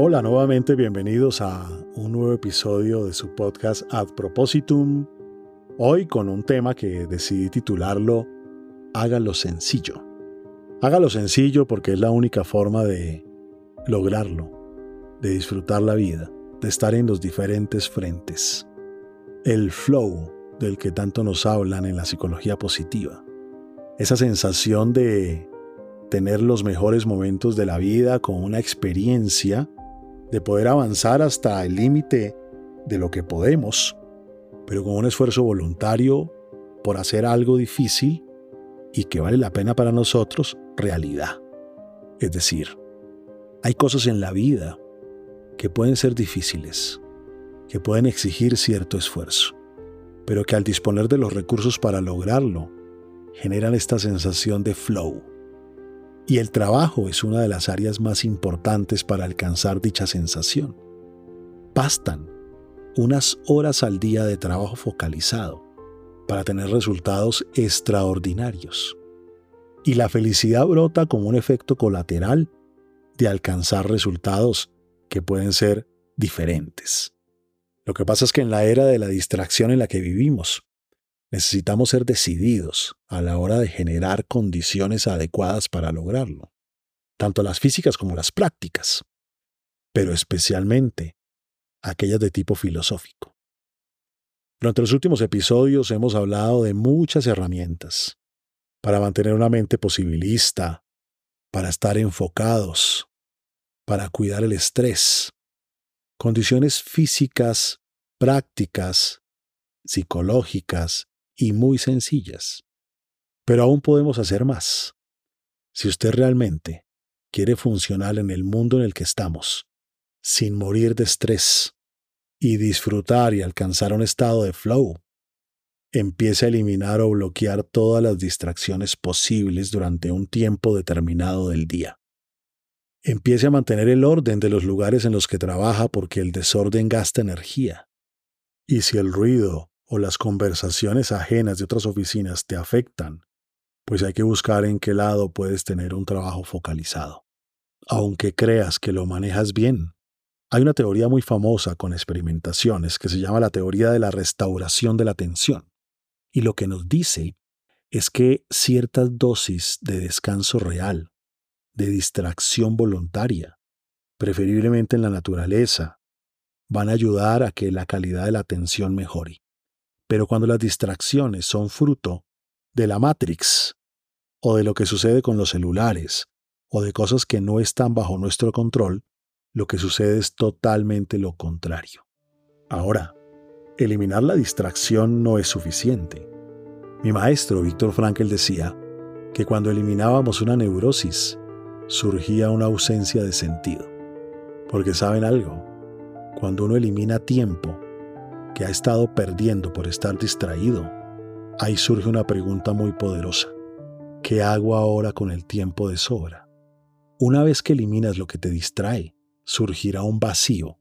Hola, nuevamente bienvenidos a un nuevo episodio de su podcast Ad Propositum. Hoy con un tema que decidí titularlo Hágalo sencillo. Hágalo sencillo porque es la única forma de lograrlo, de disfrutar la vida, de estar en los diferentes frentes. El flow del que tanto nos hablan en la psicología positiva. Esa sensación de tener los mejores momentos de la vida con una experiencia, de poder avanzar hasta el límite de lo que podemos, pero con un esfuerzo voluntario por hacer algo difícil y que vale la pena para nosotros, realidad. Es decir, hay cosas en la vida que pueden ser difíciles, que pueden exigir cierto esfuerzo, pero que al disponer de los recursos para lograrlo, generan esta sensación de flow. Y el trabajo es una de las áreas más importantes para alcanzar dicha sensación. Bastan unas horas al día de trabajo focalizado para tener resultados extraordinarios. Y la felicidad brota como un efecto colateral de alcanzar resultados que pueden ser diferentes. Lo que pasa es que en la era de la distracción en la que vivimos, necesitamos ser decididos a la hora de generar condiciones adecuadas para lograrlo, tanto las físicas como las prácticas, pero especialmente aquellas de tipo filosófico. Durante los últimos episodios hemos hablado de muchas herramientas para mantener una mente posibilista, para estar enfocados, para cuidar el estrés, condiciones físicas, prácticas, psicológicas y muy sencillas. Pero aún podemos hacer más. Si usted realmente quiere funcionar en el mundo en el que estamos, sin morir de estrés, y disfrutar y alcanzar un estado de flow, empiece a eliminar o bloquear todas las distracciones posibles durante un tiempo determinado del día. Empiece a mantener el orden de los lugares en los que trabaja porque el desorden gasta energía. Y si el ruido o las conversaciones ajenas de otras oficinas te afectan, pues hay que buscar en qué lado puedes tener un trabajo focalizado. Aunque creas que lo manejas bien, hay una teoría muy famosa con experimentaciones que se llama la teoría de la restauración de la atención. Y lo que nos dice es que ciertas dosis de descanso real de distracción voluntaria, preferiblemente en la naturaleza, van a ayudar a que la calidad de la atención mejore. Pero cuando las distracciones son fruto de la Matrix, o de lo que sucede con los celulares, o de cosas que no están bajo nuestro control, lo que sucede es totalmente lo contrario. Ahora, eliminar la distracción no es suficiente. Mi maestro Víctor Frankl decía que cuando eliminábamos una neurosis, surgía una ausencia de sentido. Porque saben algo, cuando uno elimina tiempo que ha estado perdiendo por estar distraído, ahí surge una pregunta muy poderosa. ¿Qué hago ahora con el tiempo de sobra? Una vez que eliminas lo que te distrae, surgirá un vacío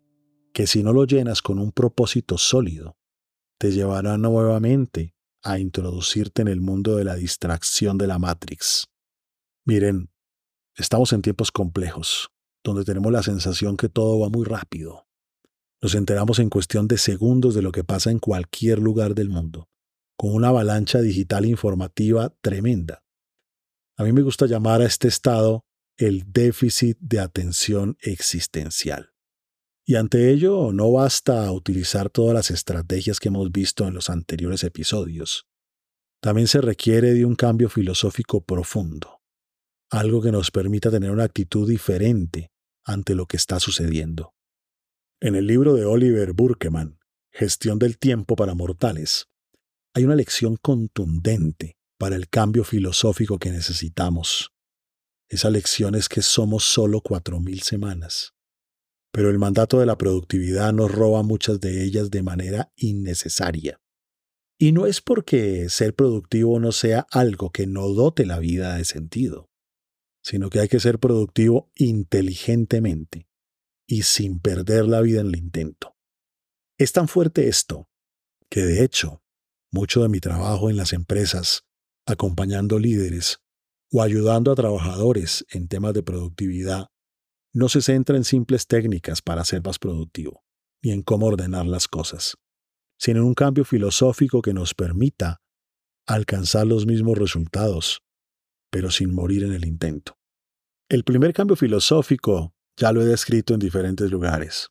que si no lo llenas con un propósito sólido, te llevará nuevamente a introducirte en el mundo de la distracción de la Matrix. Miren, Estamos en tiempos complejos, donde tenemos la sensación que todo va muy rápido. Nos enteramos en cuestión de segundos de lo que pasa en cualquier lugar del mundo, con una avalancha digital informativa tremenda. A mí me gusta llamar a este estado el déficit de atención existencial. Y ante ello no basta utilizar todas las estrategias que hemos visto en los anteriores episodios. También se requiere de un cambio filosófico profundo algo que nos permita tener una actitud diferente ante lo que está sucediendo. En el libro de Oliver Burkeman, Gestión del tiempo para mortales, hay una lección contundente para el cambio filosófico que necesitamos. Esa lección es que somos solo cuatro mil semanas. Pero el mandato de la productividad nos roba muchas de ellas de manera innecesaria. Y no es porque ser productivo no sea algo que no dote la vida de sentido sino que hay que ser productivo inteligentemente y sin perder la vida en el intento. Es tan fuerte esto que de hecho mucho de mi trabajo en las empresas, acompañando líderes o ayudando a trabajadores en temas de productividad, no se centra en simples técnicas para ser más productivo, ni en cómo ordenar las cosas, sino en un cambio filosófico que nos permita alcanzar los mismos resultados, pero sin morir en el intento. El primer cambio filosófico ya lo he descrito en diferentes lugares.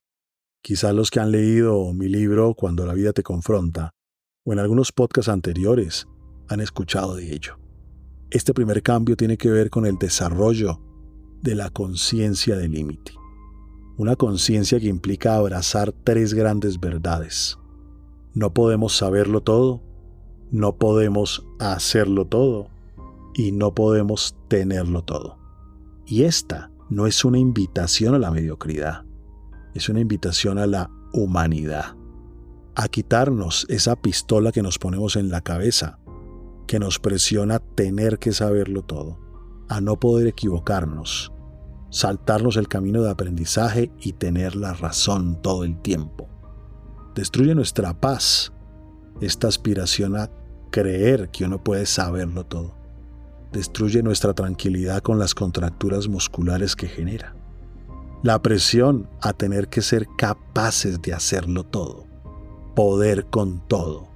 Quizás los que han leído mi libro Cuando la vida te confronta, o en algunos podcasts anteriores, han escuchado de ello. Este primer cambio tiene que ver con el desarrollo de la conciencia del límite. Una conciencia que implica abrazar tres grandes verdades. No podemos saberlo todo, no podemos hacerlo todo y no podemos tenerlo todo. Y esta no es una invitación a la mediocridad, es una invitación a la humanidad, a quitarnos esa pistola que nos ponemos en la cabeza, que nos presiona tener que saberlo todo, a no poder equivocarnos, saltarnos el camino de aprendizaje y tener la razón todo el tiempo. Destruye nuestra paz, esta aspiración a creer que uno puede saberlo todo. Destruye nuestra tranquilidad con las contracturas musculares que genera. La presión a tener que ser capaces de hacerlo todo. Poder con todo.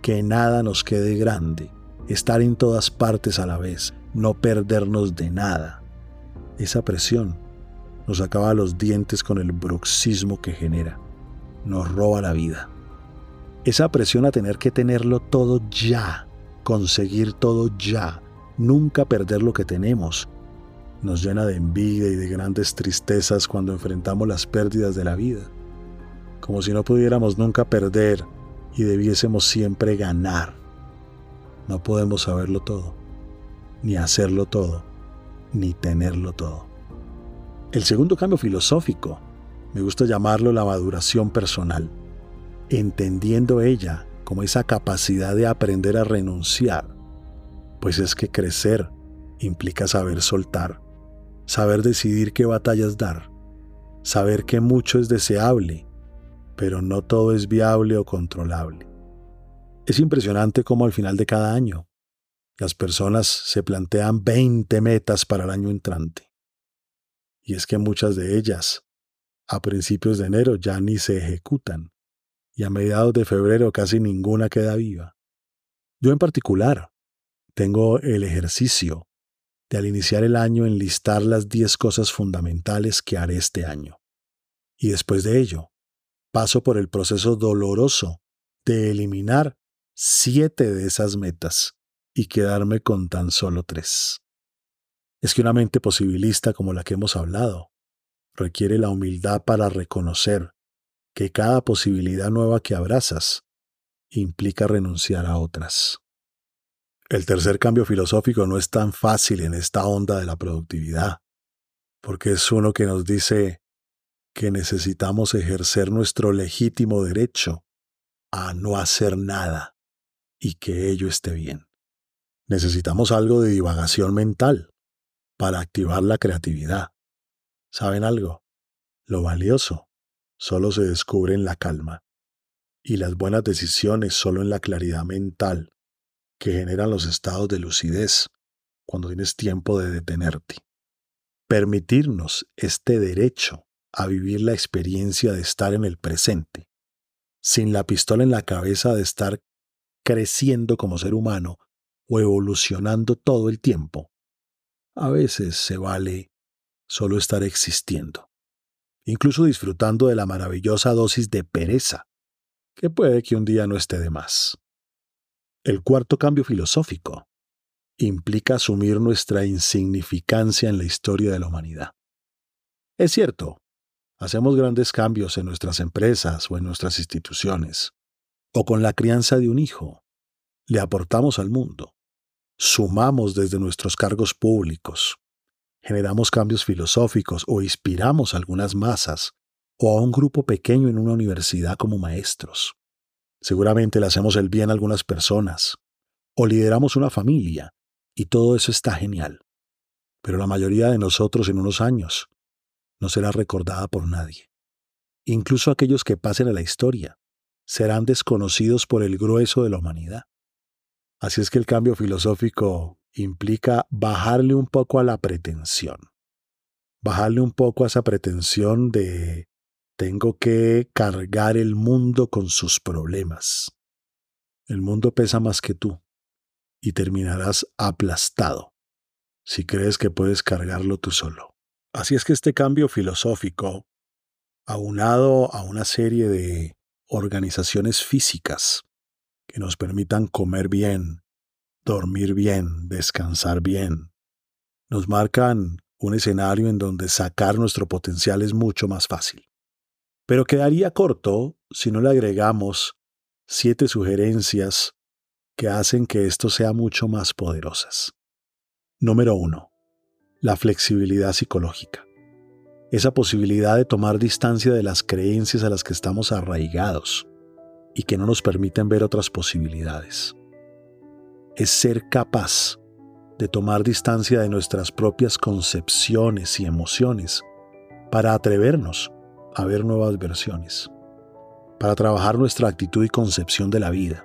Que nada nos quede grande. Estar en todas partes a la vez. No perdernos de nada esa presión nos acaba los dientes con el bruxismo que genera. Nos roba la vida. Esa presión a tener que tenerlo todo ya, conseguir todo ya, nunca perder lo que tenemos, nos llena de envidia y de grandes tristezas cuando enfrentamos las pérdidas de la vida. Como si no pudiéramos nunca perder y debiésemos siempre ganar. No podemos saberlo todo, ni hacerlo todo ni tenerlo todo. El segundo cambio filosófico, me gusta llamarlo la maduración personal, entendiendo ella como esa capacidad de aprender a renunciar, pues es que crecer implica saber soltar, saber decidir qué batallas dar, saber que mucho es deseable, pero no todo es viable o controlable. Es impresionante cómo al final de cada año las personas se plantean 20 metas para el año entrante. Y es que muchas de ellas, a principios de enero, ya ni se ejecutan, y a mediados de febrero casi ninguna queda viva. Yo en particular tengo el ejercicio de al iniciar el año enlistar las 10 cosas fundamentales que haré este año. Y después de ello, paso por el proceso doloroso de eliminar siete de esas metas y quedarme con tan solo tres. Es que una mente posibilista como la que hemos hablado requiere la humildad para reconocer que cada posibilidad nueva que abrazas implica renunciar a otras. El tercer cambio filosófico no es tan fácil en esta onda de la productividad, porque es uno que nos dice que necesitamos ejercer nuestro legítimo derecho a no hacer nada y que ello esté bien. Necesitamos algo de divagación mental para activar la creatividad. ¿Saben algo? Lo valioso solo se descubre en la calma y las buenas decisiones solo en la claridad mental que generan los estados de lucidez cuando tienes tiempo de detenerte. Permitirnos este derecho a vivir la experiencia de estar en el presente, sin la pistola en la cabeza de estar creciendo como ser humano o evolucionando todo el tiempo. A veces se vale solo estar existiendo, incluso disfrutando de la maravillosa dosis de pereza, que puede que un día no esté de más. El cuarto cambio filosófico implica asumir nuestra insignificancia en la historia de la humanidad. Es cierto, hacemos grandes cambios en nuestras empresas o en nuestras instituciones, o con la crianza de un hijo, le aportamos al mundo sumamos desde nuestros cargos públicos, generamos cambios filosóficos o inspiramos a algunas masas o a un grupo pequeño en una universidad como maestros. Seguramente le hacemos el bien a algunas personas o lideramos una familia y todo eso está genial. Pero la mayoría de nosotros en unos años no será recordada por nadie. Incluso aquellos que pasen a la historia serán desconocidos por el grueso de la humanidad. Así es que el cambio filosófico implica bajarle un poco a la pretensión, bajarle un poco a esa pretensión de tengo que cargar el mundo con sus problemas. El mundo pesa más que tú y terminarás aplastado si crees que puedes cargarlo tú solo. Así es que este cambio filosófico, aunado a una serie de organizaciones físicas que nos permitan comer bien, dormir bien, descansar bien, nos marcan un escenario en donde sacar nuestro potencial es mucho más fácil. Pero quedaría corto si no le agregamos siete sugerencias que hacen que esto sea mucho más poderosas. Número 1. La flexibilidad psicológica. Esa posibilidad de tomar distancia de las creencias a las que estamos arraigados y que no nos permiten ver otras posibilidades. Es ser capaz de tomar distancia de nuestras propias concepciones y emociones para atrevernos a ver nuevas versiones, para trabajar nuestra actitud y concepción de la vida,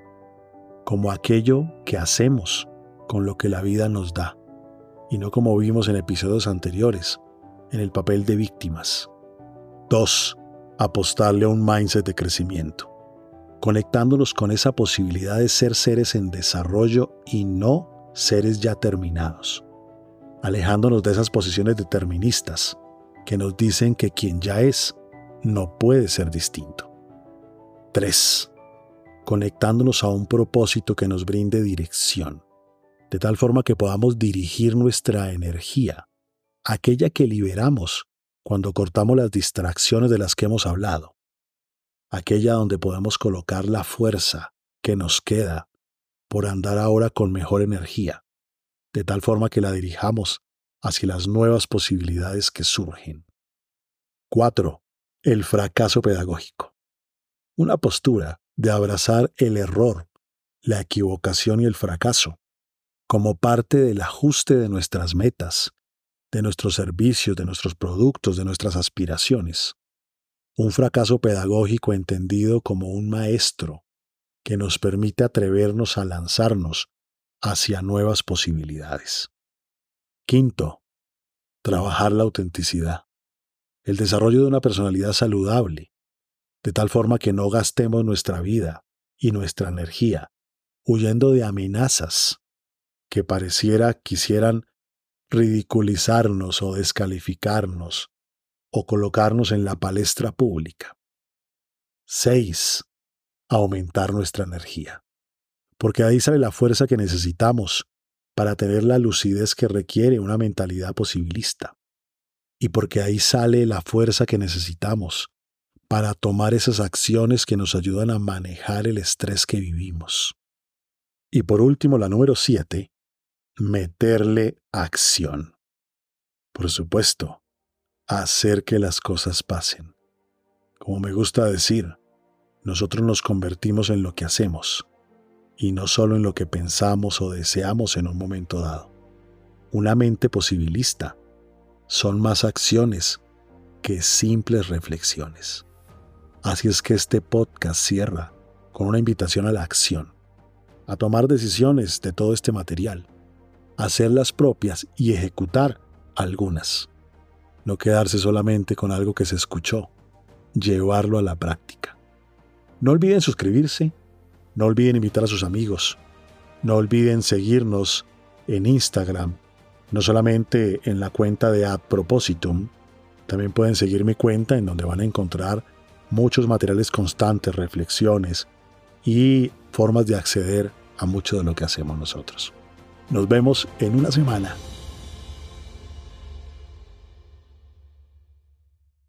como aquello que hacemos con lo que la vida nos da y no como vimos en episodios anteriores, en el papel de víctimas. 2. Apostarle a un mindset de crecimiento, conectándonos con esa posibilidad de ser seres en desarrollo y no seres ya terminados, alejándonos de esas posiciones deterministas que nos dicen que quien ya es no puede ser distinto. 3. Conectándonos a un propósito que nos brinde dirección de tal forma que podamos dirigir nuestra energía, aquella que liberamos cuando cortamos las distracciones de las que hemos hablado, aquella donde podemos colocar la fuerza que nos queda por andar ahora con mejor energía, de tal forma que la dirijamos hacia las nuevas posibilidades que surgen. 4. El fracaso pedagógico. Una postura de abrazar el error, la equivocación y el fracaso como parte del ajuste de nuestras metas, de nuestros servicios, de nuestros productos, de nuestras aspiraciones. Un fracaso pedagógico entendido como un maestro que nos permite atrevernos a lanzarnos hacia nuevas posibilidades. Quinto, trabajar la autenticidad, el desarrollo de una personalidad saludable, de tal forma que no gastemos nuestra vida y nuestra energía huyendo de amenazas que pareciera quisieran ridiculizarnos o descalificarnos o colocarnos en la palestra pública. 6. Aumentar nuestra energía. Porque ahí sale la fuerza que necesitamos para tener la lucidez que requiere una mentalidad posibilista. Y porque ahí sale la fuerza que necesitamos para tomar esas acciones que nos ayudan a manejar el estrés que vivimos. Y por último, la número 7, meterle acción. Por supuesto, hacer que las cosas pasen. Como me gusta decir, nosotros nos convertimos en lo que hacemos, y no solo en lo que pensamos o deseamos en un momento dado. Una mente posibilista son más acciones que simples reflexiones. Así es que este podcast cierra con una invitación a la acción, a tomar decisiones de todo este material hacerlas propias y ejecutar algunas. No quedarse solamente con algo que se escuchó, llevarlo a la práctica. No olviden suscribirse, no olviden invitar a sus amigos, no olviden seguirnos en Instagram, no solamente en la cuenta de Ad Propositum, también pueden seguir mi cuenta en donde van a encontrar muchos materiales constantes, reflexiones y formas de acceder a mucho de lo que hacemos nosotros. Nos vemos en una semana.